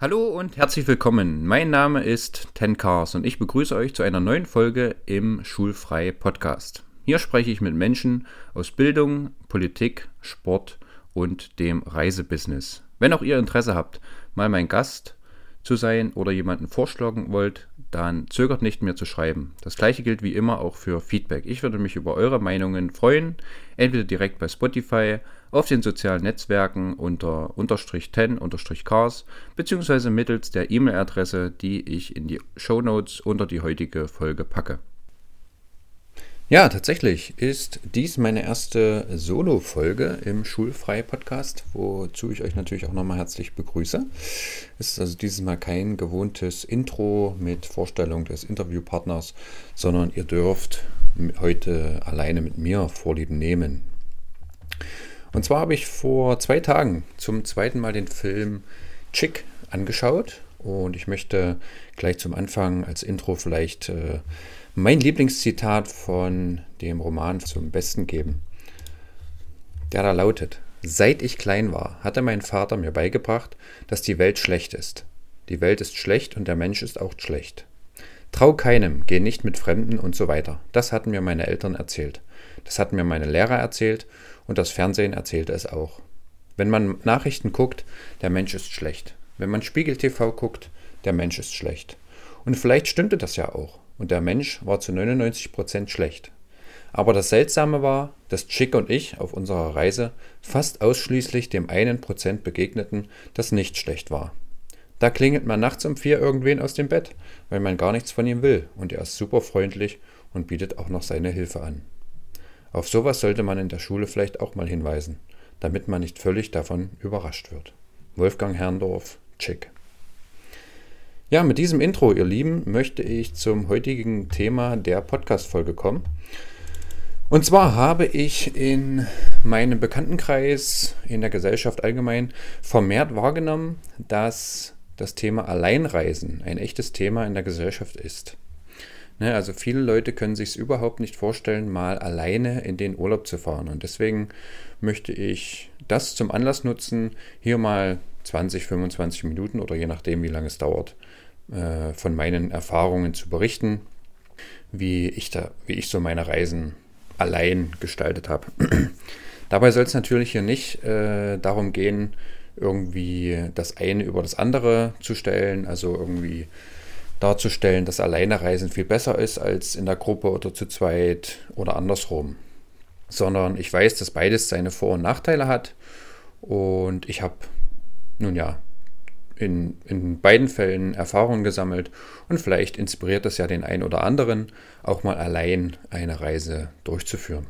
Hallo und herzlich willkommen. Mein Name ist Ten Cars und ich begrüße euch zu einer neuen Folge im Schulfrei Podcast. Hier spreche ich mit Menschen aus Bildung, Politik, Sport und dem Reisebusiness. Wenn auch ihr Interesse habt, mal mein Gast zu sein oder jemanden vorschlagen wollt, dann zögert nicht mehr zu schreiben. Das gleiche gilt wie immer auch für Feedback. Ich würde mich über eure Meinungen freuen, entweder direkt bei Spotify, auf den sozialen Netzwerken unter unterstrich 10 unterstrich cars, beziehungsweise mittels der E-Mail-Adresse, die ich in die Show Notes unter die heutige Folge packe. Ja, tatsächlich ist dies meine erste Solo-Folge im Schulfrei-Podcast, wozu ich euch natürlich auch nochmal herzlich begrüße. Es ist also dieses Mal kein gewohntes Intro mit Vorstellung des Interviewpartners, sondern ihr dürft heute alleine mit mir Vorlieben nehmen. Und zwar habe ich vor zwei Tagen zum zweiten Mal den Film Chick angeschaut und ich möchte gleich zum Anfang als Intro vielleicht äh, mein Lieblingszitat von dem Roman zum Besten geben. Der da lautet, seit ich klein war, hatte mein Vater mir beigebracht, dass die Welt schlecht ist. Die Welt ist schlecht und der Mensch ist auch schlecht. Trau keinem, geh nicht mit Fremden und so weiter. Das hatten mir meine Eltern erzählt. Das hatten mir meine Lehrer erzählt und das Fernsehen erzählte es auch. Wenn man Nachrichten guckt, der Mensch ist schlecht. Wenn man Spiegel TV guckt, der Mensch ist schlecht. Und vielleicht stimmte das ja auch und der Mensch war zu 99% schlecht. Aber das Seltsame war, dass Chick und ich auf unserer Reise fast ausschließlich dem einen Prozent begegneten, das nicht schlecht war. Da klingelt man nachts um vier irgendwen aus dem Bett, weil man gar nichts von ihm will und er ist super freundlich und bietet auch noch seine Hilfe an. Auf sowas sollte man in der Schule vielleicht auch mal hinweisen, damit man nicht völlig davon überrascht wird. Wolfgang Herrndorf, Chick. Ja, mit diesem Intro, ihr Lieben, möchte ich zum heutigen Thema der Podcast-Folge kommen. Und zwar habe ich in meinem Bekanntenkreis, in der Gesellschaft allgemein, vermehrt wahrgenommen, dass das Thema Alleinreisen ein echtes Thema in der Gesellschaft ist. Ne, also viele Leute können sich es überhaupt nicht vorstellen, mal alleine in den Urlaub zu fahren. Und deswegen möchte ich das zum Anlass nutzen, hier mal 20, 25 Minuten oder je nachdem, wie lange es dauert, äh, von meinen Erfahrungen zu berichten, wie ich, da, wie ich so meine Reisen allein gestaltet habe. Dabei soll es natürlich hier nicht äh, darum gehen, irgendwie das eine über das andere zu stellen, also irgendwie darzustellen, dass alleine Reisen viel besser ist als in der Gruppe oder zu zweit oder andersrum. Sondern ich weiß, dass beides seine Vor- und Nachteile hat. Und ich habe, nun ja, in, in beiden Fällen Erfahrungen gesammelt und vielleicht inspiriert das ja den einen oder anderen, auch mal allein eine Reise durchzuführen.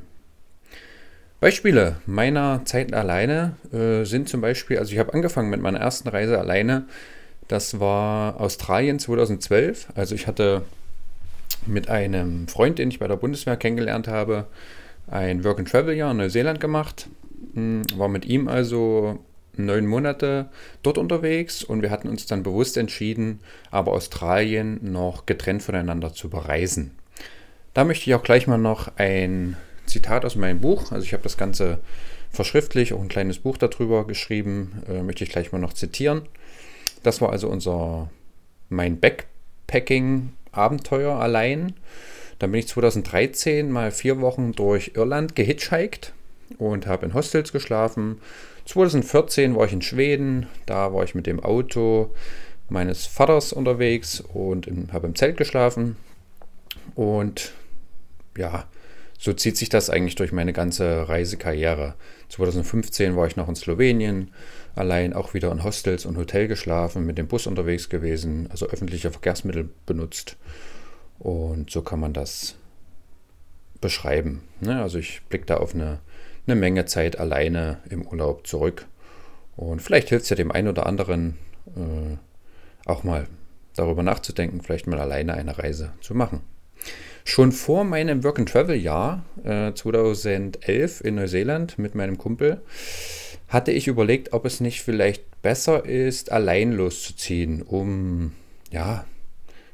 Beispiele meiner Zeit alleine äh, sind zum Beispiel, also ich habe angefangen mit meiner ersten Reise alleine, das war Australien 2012, also ich hatte mit einem Freund, den ich bei der Bundeswehr kennengelernt habe, ein Work-and-Travel-Jahr in Neuseeland gemacht, hm, war mit ihm also neun Monate dort unterwegs und wir hatten uns dann bewusst entschieden, aber Australien noch getrennt voneinander zu bereisen. Da möchte ich auch gleich mal noch ein Zitat aus meinem Buch, also ich habe das Ganze verschriftlich, auch ein kleines Buch darüber geschrieben, äh, möchte ich gleich mal noch zitieren. Das war also unser mein Backpacking-Abenteuer allein. Dann bin ich 2013 mal vier Wochen durch Irland gehitchhiked und habe in Hostels geschlafen 2014 war ich in Schweden, da war ich mit dem Auto meines Vaters unterwegs und habe im Zelt geschlafen. Und ja, so zieht sich das eigentlich durch meine ganze Reisekarriere. 2015 war ich noch in Slowenien, allein auch wieder in Hostels und Hotel geschlafen, mit dem Bus unterwegs gewesen, also öffentliche Verkehrsmittel benutzt. Und so kann man das beschreiben. Ne? Also ich blicke da auf eine eine Menge Zeit alleine im Urlaub zurück. Und vielleicht hilft es ja dem einen oder anderen äh, auch mal darüber nachzudenken, vielleicht mal alleine eine Reise zu machen. Schon vor meinem Work-and-Travel-Jahr äh, 2011 in Neuseeland mit meinem Kumpel hatte ich überlegt, ob es nicht vielleicht besser ist, allein loszuziehen, um, ja,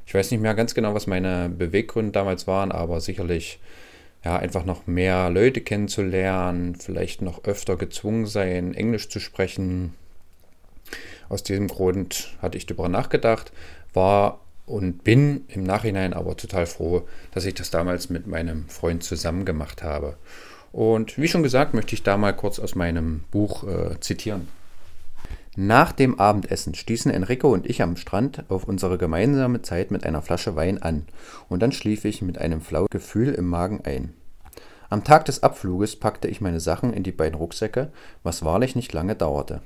ich weiß nicht mehr ganz genau, was meine Beweggründe damals waren, aber sicherlich ja, einfach noch mehr Leute kennenzulernen, vielleicht noch öfter gezwungen sein, Englisch zu sprechen. Aus diesem Grund hatte ich darüber nachgedacht, war und bin im Nachhinein aber total froh, dass ich das damals mit meinem Freund zusammen gemacht habe. Und wie schon gesagt, möchte ich da mal kurz aus meinem Buch äh, zitieren. Nach dem Abendessen stießen Enrico und ich am Strand auf unsere gemeinsame Zeit mit einer Flasche Wein an, und dann schlief ich mit einem flauen Gefühl im Magen ein. Am Tag des Abfluges packte ich meine Sachen in die beiden Rucksäcke, was wahrlich nicht lange dauerte.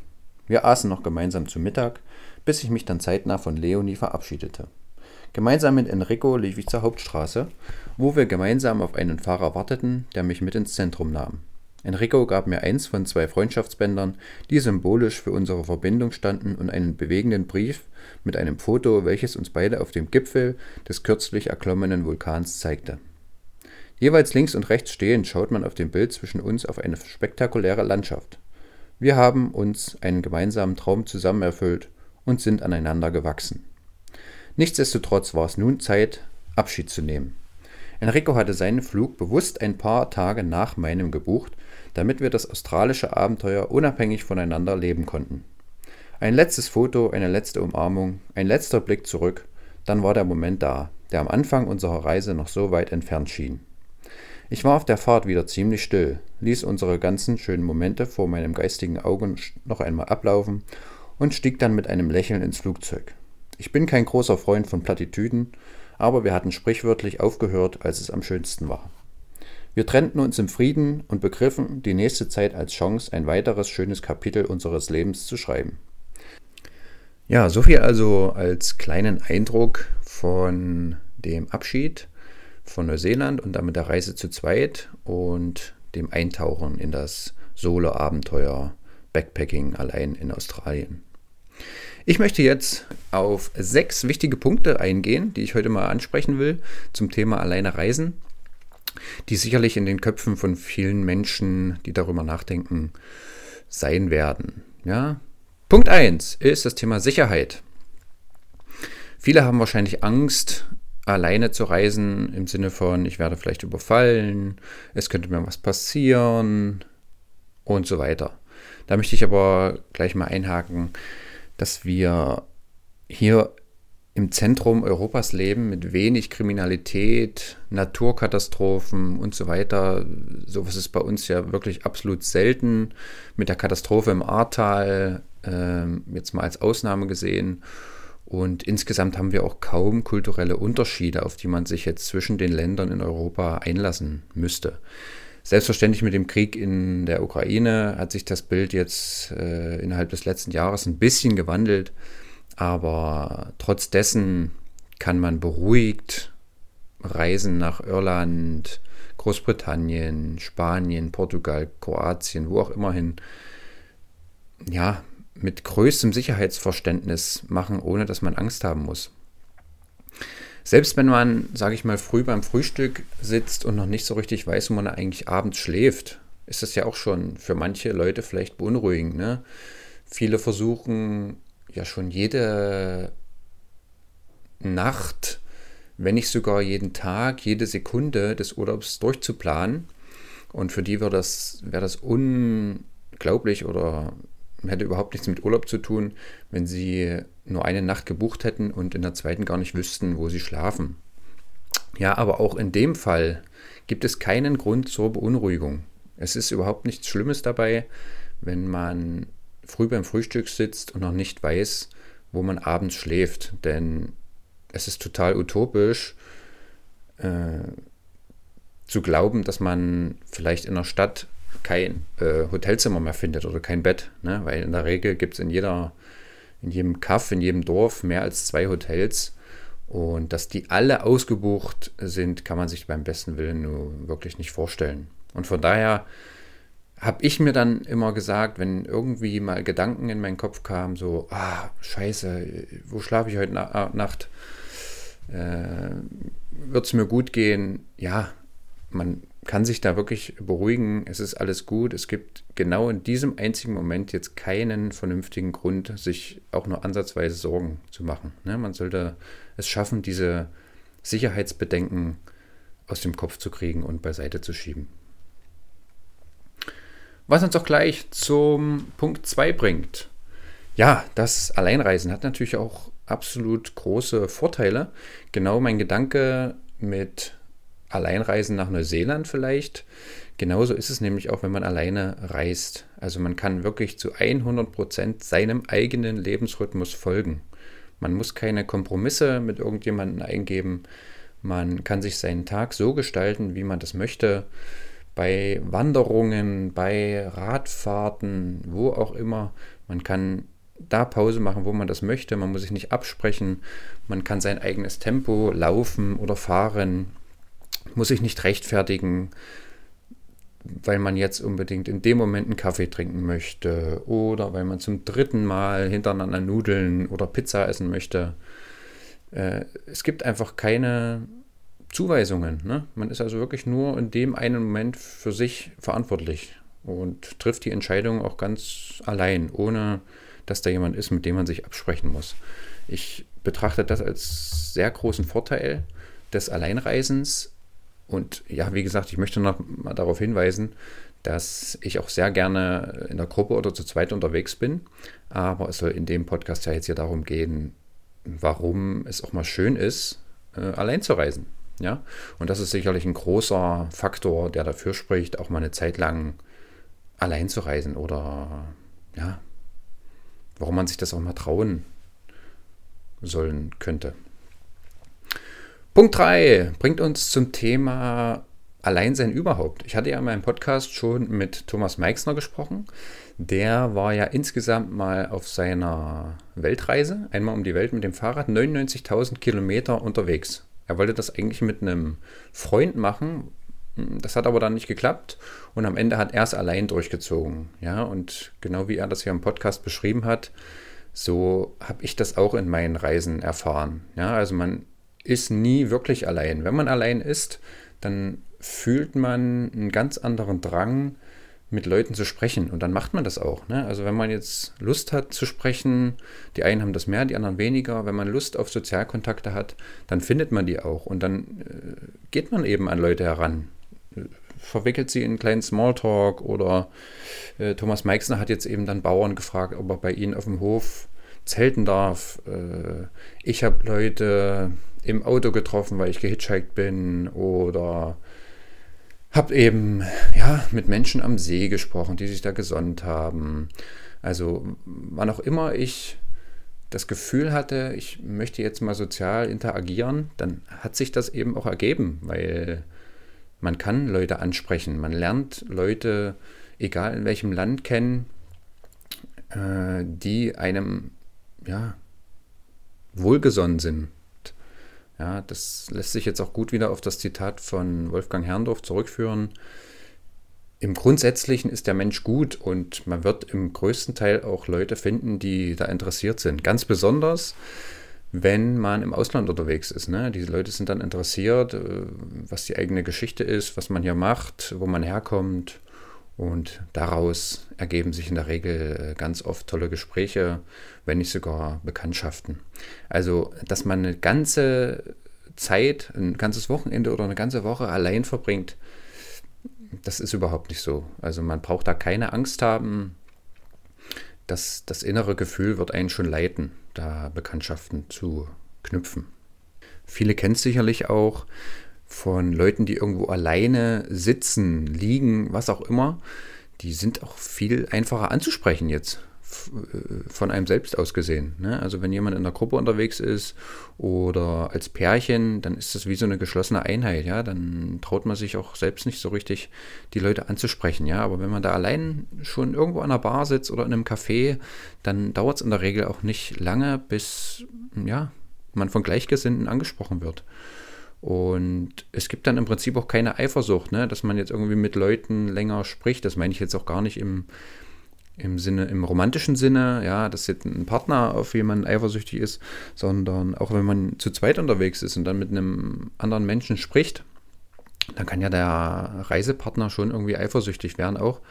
Wir aßen noch gemeinsam zu Mittag, bis ich mich dann zeitnah von Leonie verabschiedete. Gemeinsam mit Enrico lief ich zur Hauptstraße, wo wir gemeinsam auf einen Fahrer warteten, der mich mit ins Zentrum nahm. Enrico gab mir eins von zwei Freundschaftsbändern, die symbolisch für unsere Verbindung standen, und einen bewegenden Brief mit einem Foto, welches uns beide auf dem Gipfel des kürzlich erklommenen Vulkans zeigte. Jeweils links und rechts stehend schaut man auf dem Bild zwischen uns auf eine spektakuläre Landschaft. Wir haben uns einen gemeinsamen Traum zusammen erfüllt und sind aneinander gewachsen. Nichtsdestotrotz war es nun Zeit, Abschied zu nehmen. Enrico hatte seinen Flug bewusst ein paar Tage nach meinem gebucht, damit wir das australische Abenteuer unabhängig voneinander leben konnten. Ein letztes Foto, eine letzte Umarmung, ein letzter Blick zurück, dann war der Moment da, der am Anfang unserer Reise noch so weit entfernt schien. Ich war auf der Fahrt wieder ziemlich still, ließ unsere ganzen schönen Momente vor meinem geistigen Auge noch einmal ablaufen und stieg dann mit einem Lächeln ins Flugzeug. Ich bin kein großer Freund von Plattitüden, aber wir hatten sprichwörtlich aufgehört, als es am schönsten war. Wir trennten uns im Frieden und begriffen die nächste Zeit als Chance, ein weiteres schönes Kapitel unseres Lebens zu schreiben. Ja, soviel also als kleinen Eindruck von dem Abschied von Neuseeland und damit der Reise zu zweit und dem Eintauchen in das Solo-Abenteuer Backpacking allein in Australien. Ich möchte jetzt auf sechs wichtige Punkte eingehen, die ich heute mal ansprechen will zum Thema alleine reisen, die sicherlich in den Köpfen von vielen Menschen, die darüber nachdenken, sein werden. Ja? Punkt 1 ist das Thema Sicherheit. Viele haben wahrscheinlich Angst, alleine zu reisen, im Sinne von, ich werde vielleicht überfallen, es könnte mir was passieren und so weiter. Da möchte ich aber gleich mal einhaken, dass wir hier im Zentrum Europas leben mit wenig Kriminalität, Naturkatastrophen und so weiter. Sowas ist bei uns ja wirklich absolut selten. Mit der Katastrophe im Ahrtal äh, jetzt mal als Ausnahme gesehen. Und insgesamt haben wir auch kaum kulturelle Unterschiede, auf die man sich jetzt zwischen den Ländern in Europa einlassen müsste. Selbstverständlich mit dem Krieg in der Ukraine hat sich das Bild jetzt äh, innerhalb des letzten Jahres ein bisschen gewandelt, aber trotz dessen kann man beruhigt reisen nach Irland, Großbritannien, Spanien, Portugal, Kroatien, wo auch immer hin. Ja, mit größtem Sicherheitsverständnis machen, ohne dass man Angst haben muss. Selbst wenn man, sage ich mal, früh beim Frühstück sitzt und noch nicht so richtig weiß, wo man eigentlich abends schläft, ist das ja auch schon für manche Leute vielleicht beunruhigend. Ne? Viele versuchen ja schon jede Nacht, wenn nicht sogar jeden Tag, jede Sekunde des Urlaubs durchzuplanen. Und für die wäre das, wär das unglaublich oder hätte überhaupt nichts mit Urlaub zu tun, wenn sie nur eine Nacht gebucht hätten und in der zweiten gar nicht wüssten, wo sie schlafen. Ja, aber auch in dem Fall gibt es keinen Grund zur Beunruhigung. Es ist überhaupt nichts Schlimmes dabei, wenn man früh beim Frühstück sitzt und noch nicht weiß, wo man abends schläft. Denn es ist total utopisch äh, zu glauben, dass man vielleicht in der Stadt kein äh, Hotelzimmer mehr findet oder kein Bett. Ne? Weil in der Regel gibt es in jeder, in jedem Kaff, in jedem Dorf mehr als zwei Hotels. Und dass die alle ausgebucht sind, kann man sich beim besten Willen nur wirklich nicht vorstellen. Und von daher habe ich mir dann immer gesagt, wenn irgendwie mal Gedanken in meinen Kopf kamen, so, ah, scheiße, wo schlafe ich heute Na Nacht? Äh, Wird es mir gut gehen? Ja, man kann sich da wirklich beruhigen, es ist alles gut. Es gibt genau in diesem einzigen Moment jetzt keinen vernünftigen Grund, sich auch nur ansatzweise Sorgen zu machen. Ne? Man sollte es schaffen, diese Sicherheitsbedenken aus dem Kopf zu kriegen und beiseite zu schieben. Was uns auch gleich zum Punkt 2 bringt. Ja, das Alleinreisen hat natürlich auch absolut große Vorteile. Genau mein Gedanke mit Alleinreisen nach Neuseeland vielleicht. Genauso ist es nämlich auch, wenn man alleine reist. Also man kann wirklich zu 100 Prozent seinem eigenen Lebensrhythmus folgen. Man muss keine Kompromisse mit irgendjemandem eingeben. Man kann sich seinen Tag so gestalten, wie man das möchte. Bei Wanderungen, bei Radfahrten, wo auch immer. Man kann da Pause machen, wo man das möchte. Man muss sich nicht absprechen. Man kann sein eigenes Tempo laufen oder fahren. Muss sich nicht rechtfertigen, weil man jetzt unbedingt in dem Moment einen Kaffee trinken möchte oder weil man zum dritten Mal hintereinander Nudeln oder Pizza essen möchte. Äh, es gibt einfach keine Zuweisungen. Ne? Man ist also wirklich nur in dem einen Moment für sich verantwortlich und trifft die Entscheidung auch ganz allein, ohne dass da jemand ist, mit dem man sich absprechen muss. Ich betrachte das als sehr großen Vorteil des Alleinreisens. Und ja, wie gesagt, ich möchte noch mal darauf hinweisen, dass ich auch sehr gerne in der Gruppe oder zu zweit unterwegs bin. Aber es soll in dem Podcast ja jetzt hier darum gehen, warum es auch mal schön ist, äh, allein zu reisen. Ja? Und das ist sicherlich ein großer Faktor, der dafür spricht, auch mal eine Zeit lang allein zu reisen oder ja, warum man sich das auch mal trauen sollen könnte. Punkt 3 bringt uns zum Thema Alleinsein überhaupt. Ich hatte ja in meinem Podcast schon mit Thomas Meixner gesprochen. Der war ja insgesamt mal auf seiner Weltreise, einmal um die Welt mit dem Fahrrad, 99.000 Kilometer unterwegs. Er wollte das eigentlich mit einem Freund machen, das hat aber dann nicht geklappt und am Ende hat er es allein durchgezogen. Ja, und genau wie er das hier im Podcast beschrieben hat, so habe ich das auch in meinen Reisen erfahren. Ja, also man ist nie wirklich allein. Wenn man allein ist, dann fühlt man einen ganz anderen Drang, mit Leuten zu sprechen. Und dann macht man das auch. Ne? Also wenn man jetzt Lust hat zu sprechen, die einen haben das mehr, die anderen weniger. Wenn man Lust auf Sozialkontakte hat, dann findet man die auch. Und dann äh, geht man eben an Leute heran verwickelt sie in einen kleinen Smalltalk oder äh, Thomas Meixner hat jetzt eben dann Bauern gefragt, ob er bei ihnen auf dem Hof zelten darf. Äh, ich habe Leute im Auto getroffen, weil ich gehitchhiked bin oder habe eben ja mit Menschen am See gesprochen, die sich da gesonnt haben. Also wann auch immer ich das Gefühl hatte, ich möchte jetzt mal sozial interagieren, dann hat sich das eben auch ergeben, weil man kann Leute ansprechen, man lernt Leute, egal in welchem Land kennen, äh, die einem ja, wohlgesonnen sind. Ja, das lässt sich jetzt auch gut wieder auf das Zitat von Wolfgang Herrndorf zurückführen. Im Grundsätzlichen ist der Mensch gut und man wird im größten Teil auch Leute finden, die da interessiert sind. Ganz besonders, wenn man im Ausland unterwegs ist. Ne? Diese Leute sind dann interessiert, äh, was die eigene Geschichte ist, was man hier macht, wo man herkommt. Und daraus ergeben sich in der Regel äh, ganz oft tolle Gespräche, wenn nicht sogar Bekanntschaften. Also, dass man eine ganze Zeit, ein ganzes Wochenende oder eine ganze Woche allein verbringt, das ist überhaupt nicht so. Also man braucht da keine Angst haben, das, das innere Gefühl wird einen schon leiten, da Bekanntschaften zu knüpfen. Viele kennen es sicherlich auch von Leuten, die irgendwo alleine sitzen, liegen, was auch immer. Die sind auch viel einfacher anzusprechen jetzt. Äh, von einem selbst aus gesehen. Ne? Also wenn jemand in der Gruppe unterwegs ist oder als Pärchen, dann ist das wie so eine geschlossene Einheit. Ja, dann traut man sich auch selbst nicht so richtig, die Leute anzusprechen. Ja, aber wenn man da allein schon irgendwo an einer Bar sitzt oder in einem Café, dann dauert es in der Regel auch nicht lange, bis ja man von Gleichgesinnten angesprochen wird. Und es gibt dann im Prinzip auch keine Eifersucht, ne? dass man jetzt irgendwie mit Leuten länger spricht. Das meine ich jetzt auch gar nicht im im Sinne, im romantischen Sinne, ja, dass jetzt ein Partner auf jemanden eifersüchtig ist, sondern auch wenn man zu zweit unterwegs ist und dann mit einem anderen Menschen spricht, dann kann ja der Reisepartner schon irgendwie eifersüchtig werden auch,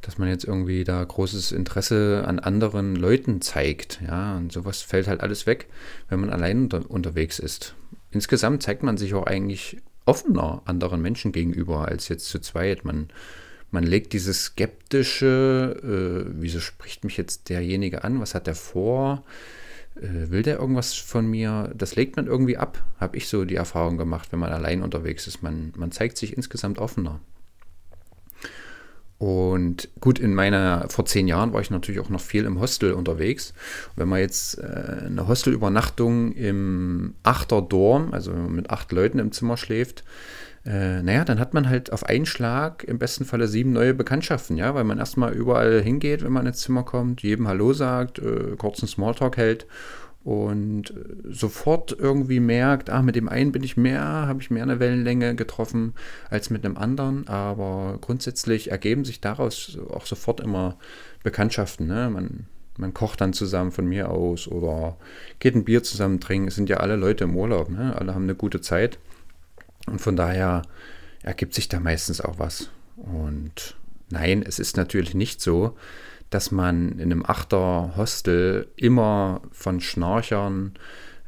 dass man jetzt irgendwie da großes Interesse an anderen Leuten zeigt, ja, und sowas fällt halt alles weg, wenn man allein unter, unterwegs ist. Insgesamt zeigt man sich auch eigentlich offener anderen Menschen gegenüber als jetzt zu zweit. Man man legt dieses skeptische, äh, wieso spricht mich jetzt derjenige an, was hat der vor, äh, will der irgendwas von mir, das legt man irgendwie ab, habe ich so die Erfahrung gemacht, wenn man allein unterwegs ist. Man, man zeigt sich insgesamt offener. Und gut, in meiner, vor zehn Jahren war ich natürlich auch noch viel im Hostel unterwegs. Wenn man jetzt äh, eine Hostelübernachtung im Achterdorm, also mit acht Leuten im Zimmer schläft, äh, naja, dann hat man halt auf einen Schlag im besten Falle sieben neue Bekanntschaften, ja, weil man erstmal überall hingeht, wenn man ins Zimmer kommt, jedem Hallo sagt, äh, kurzen Smalltalk hält und äh, sofort irgendwie merkt, ah, mit dem einen bin ich mehr, habe ich mehr eine Wellenlänge getroffen als mit einem anderen, aber grundsätzlich ergeben sich daraus auch sofort immer Bekanntschaften. Ne? Man, man kocht dann zusammen von mir aus oder geht ein Bier zusammen trinken. Es sind ja alle Leute im Urlaub, ne? alle haben eine gute Zeit und von daher ergibt sich da meistens auch was. Und nein, es ist natürlich nicht so, dass man in einem Achter-Hostel immer von Schnarchern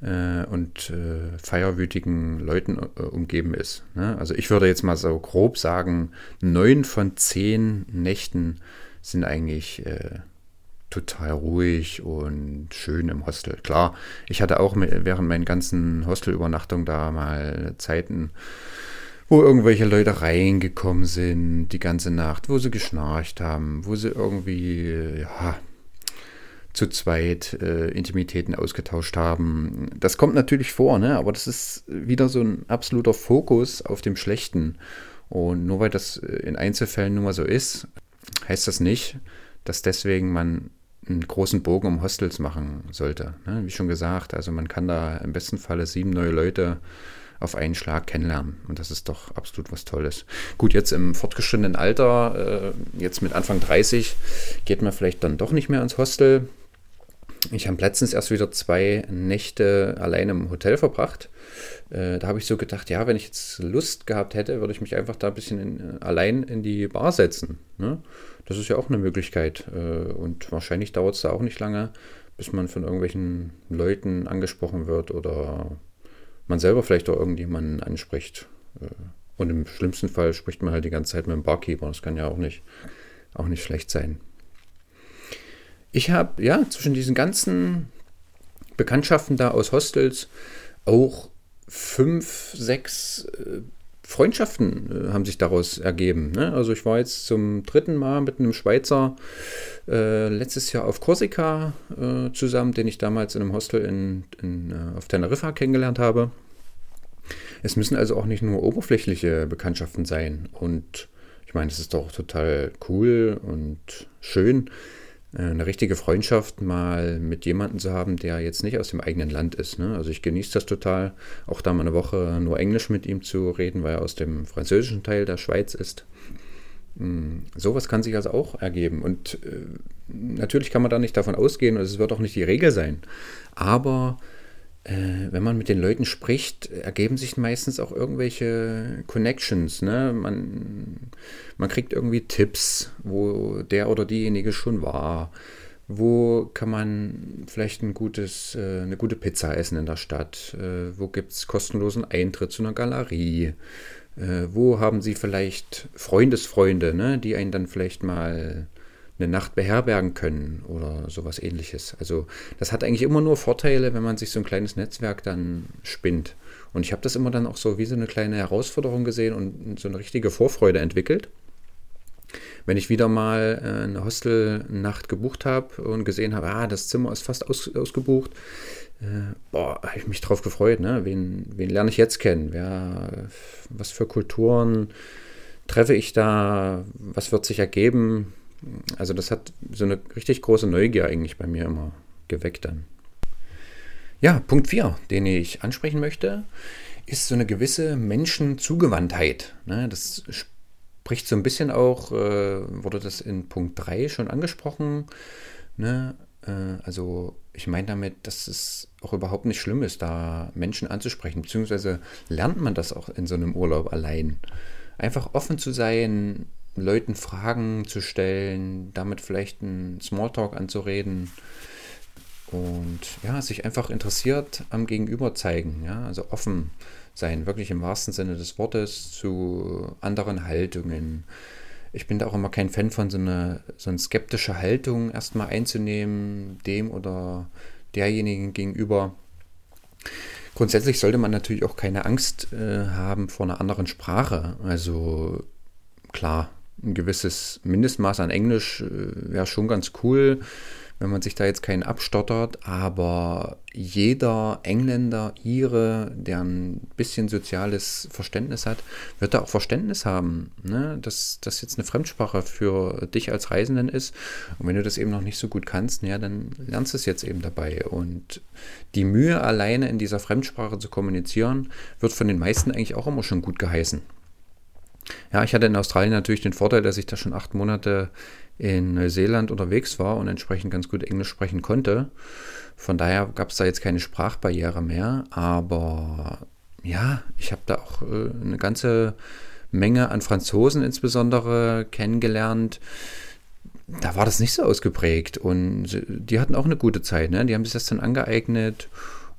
äh, und äh, feierwütigen Leuten äh, umgeben ist. Ne? Also ich würde jetzt mal so grob sagen, neun von zehn Nächten sind eigentlich äh, total ruhig und schön im Hostel. Klar, ich hatte auch während meinen ganzen Hostelübernachtungen da mal Zeiten, wo irgendwelche Leute reingekommen sind die ganze Nacht, wo sie geschnarcht haben, wo sie irgendwie, ja, zu zweit äh, Intimitäten ausgetauscht haben. Das kommt natürlich vor, ne? aber das ist wieder so ein absoluter Fokus auf dem Schlechten. Und nur weil das in Einzelfällen nun mal so ist, heißt das nicht, dass deswegen man einen großen Bogen um Hostels machen sollte. Ne? Wie schon gesagt, also man kann da im besten Falle sieben neue Leute auf einen Schlag kennenlernen. Und das ist doch absolut was Tolles. Gut, jetzt im fortgeschrittenen Alter, äh, jetzt mit Anfang 30, geht man vielleicht dann doch nicht mehr ins Hostel. Ich habe letztens erst wieder zwei Nächte allein im Hotel verbracht. Äh, da habe ich so gedacht, ja, wenn ich jetzt Lust gehabt hätte, würde ich mich einfach da ein bisschen in, äh, allein in die Bar setzen. Ne? Das ist ja auch eine Möglichkeit. Äh, und wahrscheinlich dauert es da auch nicht lange, bis man von irgendwelchen Leuten angesprochen wird oder man selber vielleicht auch irgendjemanden anspricht. Äh, und im schlimmsten Fall spricht man halt die ganze Zeit mit dem Barkeeper. Das kann ja auch nicht, auch nicht schlecht sein. Ich habe ja zwischen diesen ganzen Bekanntschaften da aus Hostels auch fünf, sechs äh, Freundschaften äh, haben sich daraus ergeben. Ne? Also ich war jetzt zum dritten Mal mit einem Schweizer äh, letztes Jahr auf Korsika äh, zusammen, den ich damals in einem Hostel in, in, äh, auf Teneriffa kennengelernt habe. Es müssen also auch nicht nur oberflächliche Bekanntschaften sein. Und ich meine, es ist doch total cool und schön, eine richtige Freundschaft mal mit jemandem zu haben, der jetzt nicht aus dem eigenen Land ist. Ne? Also ich genieße das total, auch da mal eine Woche nur Englisch mit ihm zu reden, weil er aus dem französischen Teil der Schweiz ist. Hm, sowas kann sich also auch ergeben. Und äh, natürlich kann man da nicht davon ausgehen, und es wird auch nicht die Regel sein. Aber äh, wenn man mit den Leuten spricht, ergeben sich meistens auch irgendwelche Connections. Ne? Man, man kriegt irgendwie Tipps, wo der oder diejenige schon war. Wo kann man vielleicht ein gutes, äh, eine gute Pizza essen in der Stadt? Äh, wo gibt es kostenlosen Eintritt zu einer Galerie? wo haben Sie vielleicht Freundesfreunde, ne, die einen dann vielleicht mal eine Nacht beherbergen können oder sowas ähnliches. Also das hat eigentlich immer nur Vorteile, wenn man sich so ein kleines Netzwerk dann spinnt. Und ich habe das immer dann auch so wie so eine kleine Herausforderung gesehen und so eine richtige Vorfreude entwickelt. Wenn ich wieder mal äh, eine Hostelnacht gebucht habe und gesehen habe, ah, das Zimmer ist fast aus, ausgebucht, äh, boah, habe ich mich drauf gefreut, ne? Wen, wen lerne ich jetzt kennen? Wer, was für Kulturen treffe ich da? Was wird sich ergeben? Also das hat so eine richtig große Neugier eigentlich bei mir immer geweckt dann. Ja, Punkt 4, den ich ansprechen möchte, ist so eine gewisse Menschenzugewandtheit. Ne? Das spricht so ein bisschen auch, äh, wurde das in Punkt 3 schon angesprochen. Ne? Äh, also ich meine damit, dass es auch überhaupt nicht schlimm ist, da Menschen anzusprechen, beziehungsweise lernt man das auch in so einem Urlaub allein. Einfach offen zu sein, Leuten Fragen zu stellen, damit vielleicht einen Smalltalk anzureden und ja, sich einfach interessiert am Gegenüber zeigen, ja, also offen sein, wirklich im wahrsten Sinne des Wortes zu anderen Haltungen, ich bin da auch immer kein Fan von so einer so eine skeptische Haltung erstmal einzunehmen, dem oder derjenigen gegenüber. Grundsätzlich sollte man natürlich auch keine Angst äh, haben vor einer anderen Sprache. Also klar, ein gewisses Mindestmaß an Englisch äh, wäre schon ganz cool wenn man sich da jetzt keinen abstottert, aber jeder Engländer, Ire, der ein bisschen soziales Verständnis hat, wird da auch Verständnis haben, ne? dass das jetzt eine Fremdsprache für dich als Reisenden ist. Und wenn du das eben noch nicht so gut kannst, ja, dann lernst du es jetzt eben dabei. Und die Mühe alleine in dieser Fremdsprache zu kommunizieren, wird von den meisten eigentlich auch immer schon gut geheißen. Ja, ich hatte in Australien natürlich den Vorteil, dass ich da schon acht Monate in Neuseeland unterwegs war und entsprechend ganz gut Englisch sprechen konnte. Von daher gab es da jetzt keine Sprachbarriere mehr, aber ja, ich habe da auch äh, eine ganze Menge an Franzosen insbesondere kennengelernt. Da war das nicht so ausgeprägt und die hatten auch eine gute Zeit. Ne? Die haben sich das dann angeeignet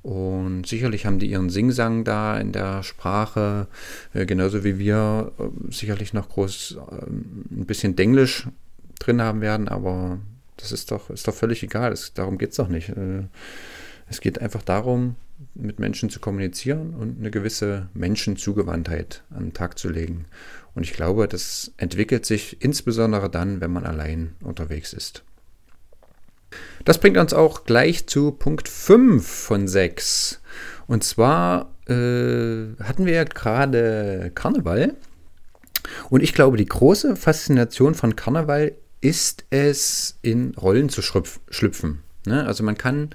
und sicherlich haben die ihren Singsang da in der Sprache, äh, genauso wie wir äh, sicherlich noch groß äh, ein bisschen Denglisch drin haben werden, aber das ist doch, ist doch völlig egal. Es, darum geht es doch nicht. Äh, es geht einfach darum, mit Menschen zu kommunizieren und eine gewisse Menschenzugewandtheit an den Tag zu legen. Und ich glaube, das entwickelt sich insbesondere dann, wenn man allein unterwegs ist. Das bringt uns auch gleich zu Punkt 5 von 6. Und zwar äh, hatten wir ja gerade Karneval. Und ich glaube, die große Faszination von Karneval ist es, in Rollen zu schlüpfen. Ne? Also man kann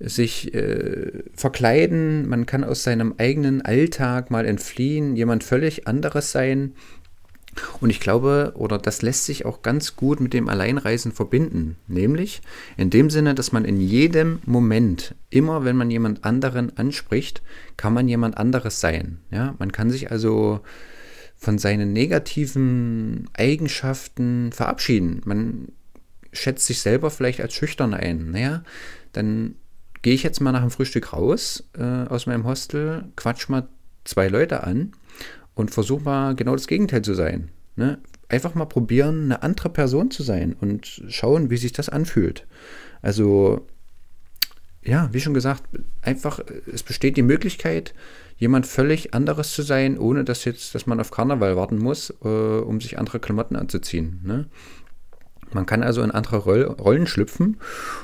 sich äh, verkleiden, man kann aus seinem eigenen Alltag mal entfliehen, jemand völlig anderes sein. Und ich glaube, oder das lässt sich auch ganz gut mit dem Alleinreisen verbinden. Nämlich in dem Sinne, dass man in jedem Moment, immer wenn man jemand anderen anspricht, kann man jemand anderes sein. Ja? Man kann sich also von seinen negativen Eigenschaften verabschieden. Man schätzt sich selber vielleicht als schüchtern ein. Naja, dann gehe ich jetzt mal nach dem Frühstück raus äh, aus meinem Hostel, quatsch mal zwei Leute an und versuche mal genau das Gegenteil zu sein. Ne? Einfach mal probieren, eine andere Person zu sein und schauen, wie sich das anfühlt. Also, ja, wie schon gesagt, einfach, es besteht die Möglichkeit, jemand völlig anderes zu sein, ohne dass jetzt, dass man auf Karneval warten muss, äh, um sich andere Klamotten anzuziehen. Ne? Man kann also in andere Roll Rollen schlüpfen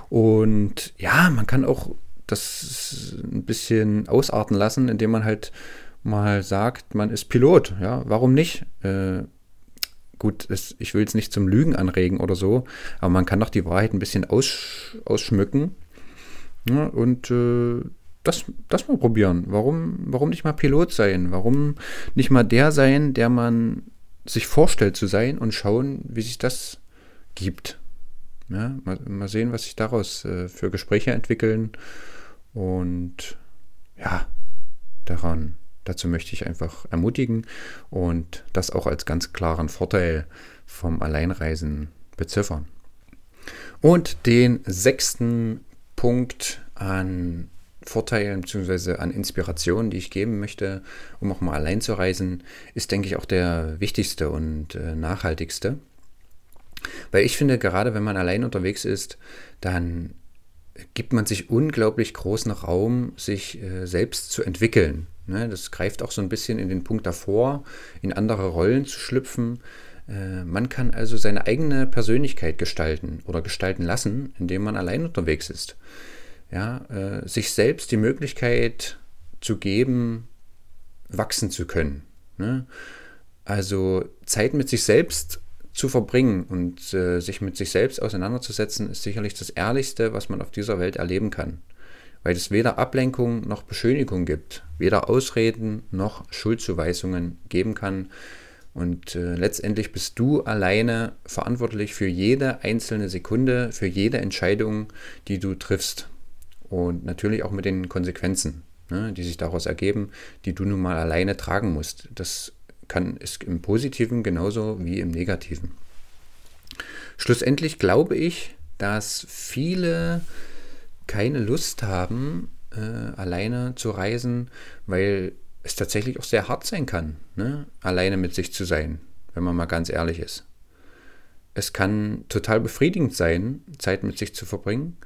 und ja, man kann auch das ein bisschen ausarten lassen, indem man halt mal sagt, man ist Pilot. Ja, warum nicht? Äh, gut, das, ich will jetzt nicht zum Lügen anregen oder so, aber man kann doch die Wahrheit ein bisschen aus, ausschmücken. Ja, und äh, das, das mal probieren. Warum, warum nicht mal Pilot sein? Warum nicht mal der sein, der man sich vorstellt zu sein und schauen, wie sich das gibt? Ja, mal, mal sehen, was sich daraus äh, für Gespräche entwickeln. Und ja, daran, dazu möchte ich einfach ermutigen und das auch als ganz klaren Vorteil vom Alleinreisen beziffern. Und den sechsten Punkt an Vorteilen bzw. an Inspirationen, die ich geben möchte, um auch mal allein zu reisen, ist, denke ich, auch der wichtigste und äh, nachhaltigste. Weil ich finde, gerade wenn man allein unterwegs ist, dann gibt man sich unglaublich großen Raum, sich äh, selbst zu entwickeln. Ne? Das greift auch so ein bisschen in den Punkt davor, in andere Rollen zu schlüpfen. Äh, man kann also seine eigene Persönlichkeit gestalten oder gestalten lassen, indem man allein unterwegs ist ja, äh, sich selbst die Möglichkeit zu geben, wachsen zu können. Ne? Also Zeit mit sich selbst zu verbringen und äh, sich mit sich selbst auseinanderzusetzen, ist sicherlich das Ehrlichste, was man auf dieser Welt erleben kann. Weil es weder Ablenkung noch Beschönigung gibt, weder Ausreden noch Schuldzuweisungen geben kann. Und äh, letztendlich bist du alleine verantwortlich für jede einzelne Sekunde, für jede Entscheidung, die du triffst und natürlich auch mit den Konsequenzen, ne, die sich daraus ergeben, die du nun mal alleine tragen musst. Das kann ist im Positiven genauso wie im Negativen. Schlussendlich glaube ich, dass viele keine Lust haben, äh, alleine zu reisen, weil es tatsächlich auch sehr hart sein kann, ne? alleine mit sich zu sein, wenn man mal ganz ehrlich ist. es kann total befriedigend sein, Zeit mit sich zu verbringen.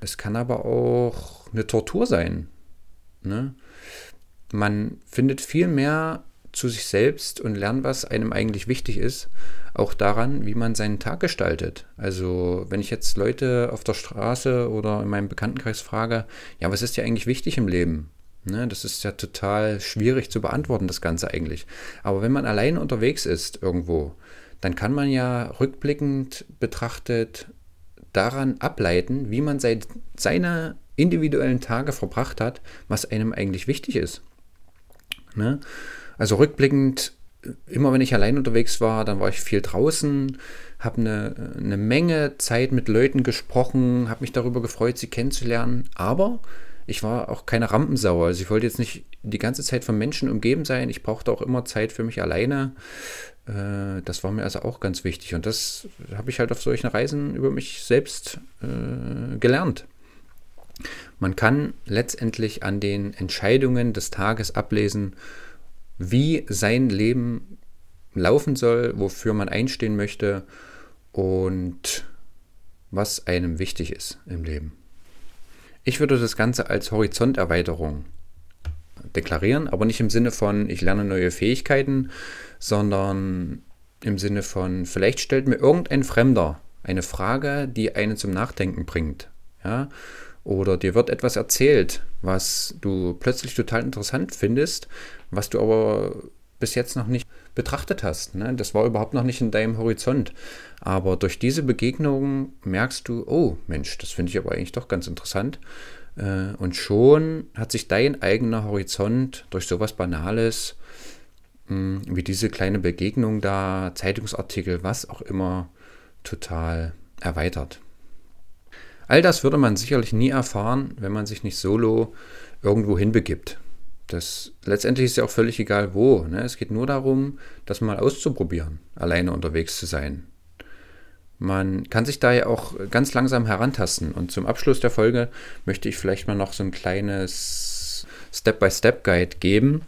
Es kann aber auch eine Tortur sein. Ne? Man findet viel mehr zu sich selbst und lernt, was einem eigentlich wichtig ist, auch daran, wie man seinen Tag gestaltet. Also wenn ich jetzt Leute auf der Straße oder in meinem Bekanntenkreis frage, ja, was ist dir eigentlich wichtig im Leben? Ne, das ist ja total schwierig zu beantworten, das Ganze eigentlich. Aber wenn man allein unterwegs ist irgendwo, dann kann man ja rückblickend betrachtet daran ableiten, wie man seit seine individuellen Tage verbracht hat, was einem eigentlich wichtig ist. Ne? Also rückblickend, immer wenn ich allein unterwegs war, dann war ich viel draußen, habe eine, eine Menge Zeit mit Leuten gesprochen, habe mich darüber gefreut, sie kennenzulernen, aber ich war auch keine Rampensau. Also ich wollte jetzt nicht die ganze Zeit von Menschen umgeben sein. Ich brauchte auch immer Zeit für mich alleine. Äh, das war mir also auch ganz wichtig. Und das habe ich halt auf solchen Reisen über mich selbst äh, gelernt. Man kann letztendlich an den Entscheidungen des Tages ablesen, wie sein Leben laufen soll, wofür man einstehen möchte und was einem wichtig ist im Leben. Ich würde das Ganze als Horizonterweiterung deklarieren, aber nicht im Sinne von, ich lerne neue Fähigkeiten, sondern im Sinne von, vielleicht stellt mir irgendein Fremder eine Frage, die einen zum Nachdenken bringt. Ja? Oder dir wird etwas erzählt, was du plötzlich total interessant findest, was du aber bis jetzt noch nicht betrachtet hast. Ne? Das war überhaupt noch nicht in deinem Horizont. Aber durch diese Begegnung merkst du, oh Mensch, das finde ich aber eigentlich doch ganz interessant. Äh, und schon hat sich dein eigener Horizont durch sowas Banales hm, wie diese kleine Begegnung da, Zeitungsartikel, was auch immer, total erweitert. All das würde man sicherlich nie erfahren, wenn man sich nicht solo irgendwo hinbegibt. Das letztendlich ist ja auch völlig egal wo. Ne? Es geht nur darum, das mal auszuprobieren, alleine unterwegs zu sein. Man kann sich da ja auch ganz langsam herantasten. Und zum Abschluss der Folge möchte ich vielleicht mal noch so ein kleines Step-by-Step-Guide geben.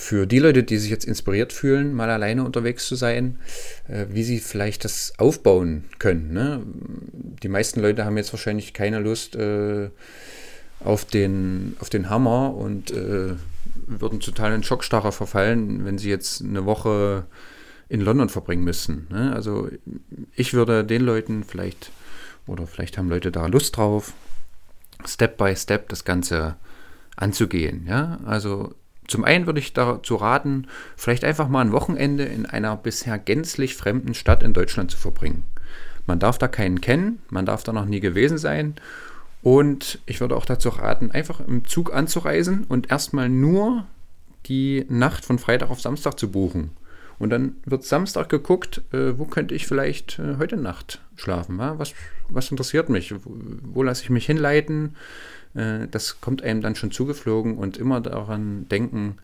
Für die Leute, die sich jetzt inspiriert fühlen, mal alleine unterwegs zu sein, äh, wie sie vielleicht das aufbauen können. Ne? Die meisten Leute haben jetzt wahrscheinlich keine Lust, äh, auf den, auf den Hammer und äh, würden total in Schockstarre verfallen, wenn sie jetzt eine Woche in London verbringen müssten. Ne? Also ich würde den Leuten vielleicht, oder vielleicht haben Leute da Lust drauf, Step by Step das Ganze anzugehen. Ja? Also zum einen würde ich dazu raten, vielleicht einfach mal ein Wochenende in einer bisher gänzlich fremden Stadt in Deutschland zu verbringen. Man darf da keinen kennen, man darf da noch nie gewesen sein und ich würde auch dazu raten, einfach im Zug anzureisen und erstmal nur die Nacht von Freitag auf Samstag zu buchen. Und dann wird Samstag geguckt, äh, wo könnte ich vielleicht äh, heute Nacht schlafen? Ja? Was, was interessiert mich? Wo, wo lasse ich mich hinleiten? Äh, das kommt einem dann schon zugeflogen und immer daran denken,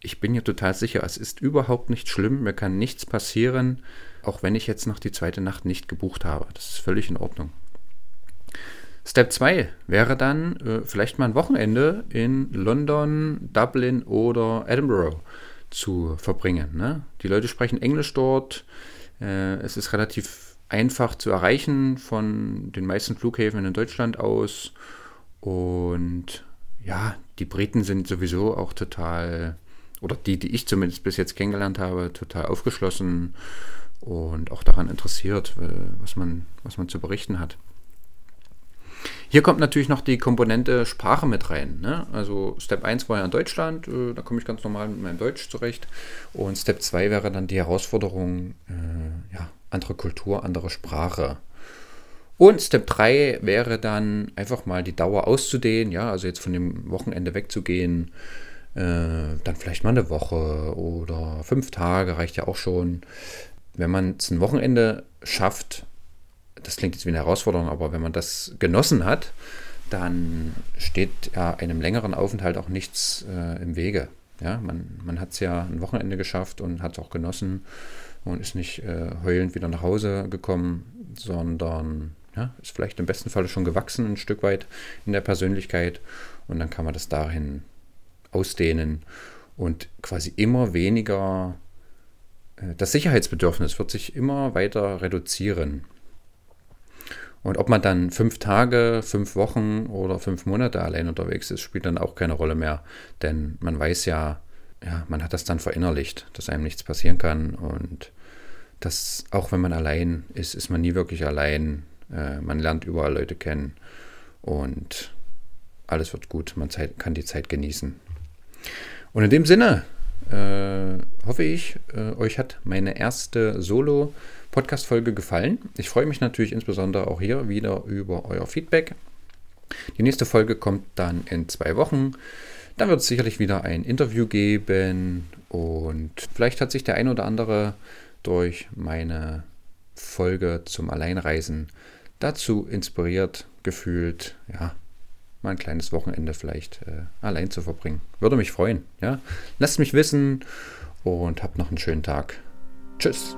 ich bin hier total sicher, es ist überhaupt nicht schlimm, mir kann nichts passieren, auch wenn ich jetzt noch die zweite Nacht nicht gebucht habe. Das ist völlig in Ordnung. Step 2 wäre dann äh, vielleicht mal ein Wochenende in London, Dublin oder Edinburgh zu verbringen. Ne? Die Leute sprechen Englisch dort. Äh, es ist relativ einfach zu erreichen von den meisten Flughäfen in Deutschland aus. Und ja, die Briten sind sowieso auch total, oder die, die ich zumindest bis jetzt kennengelernt habe, total aufgeschlossen und auch daran interessiert, äh, was man, was man zu berichten hat. Hier kommt natürlich noch die Komponente Sprache mit rein. Ne? Also Step 1 war ja in Deutschland, äh, da komme ich ganz normal mit meinem Deutsch zurecht. Und Step 2 wäre dann die Herausforderung, äh, ja, andere Kultur, andere Sprache. Und Step 3 wäre dann einfach mal die Dauer auszudehnen, ja, also jetzt von dem Wochenende wegzugehen, äh, dann vielleicht mal eine Woche oder fünf Tage reicht ja auch schon. Wenn man es ein Wochenende schafft, das klingt jetzt wie eine Herausforderung, aber wenn man das genossen hat, dann steht ja einem längeren Aufenthalt auch nichts äh, im Wege. Ja, man, man hat es ja ein Wochenende geschafft und hat es auch genossen und ist nicht äh, heulend wieder nach Hause gekommen, sondern ja, ist vielleicht im besten Falle schon gewachsen ein Stück weit in der Persönlichkeit und dann kann man das dahin ausdehnen und quasi immer weniger äh, das Sicherheitsbedürfnis wird sich immer weiter reduzieren. Und ob man dann fünf Tage, fünf Wochen oder fünf Monate allein unterwegs ist, spielt dann auch keine Rolle mehr. Denn man weiß ja, ja, man hat das dann verinnerlicht, dass einem nichts passieren kann. Und dass auch wenn man allein ist, ist man nie wirklich allein. Äh, man lernt überall Leute kennen und alles wird gut. Man Zeit, kann die Zeit genießen. Und in dem Sinne äh, hoffe ich, äh, euch hat meine erste Solo-Podcast-Folge gefallen. Ich freue mich natürlich insbesondere auch hier wieder über euer Feedback. Die nächste Folge kommt dann in zwei Wochen. Dann wird es sicherlich wieder ein Interview geben und vielleicht hat sich der ein oder andere durch meine Folge zum Alleinreisen dazu inspiriert gefühlt, ja, mal ein kleines Wochenende vielleicht äh, allein zu verbringen. Würde mich freuen. Ja? Lasst mich wissen und habt noch einen schönen Tag. Tschüss.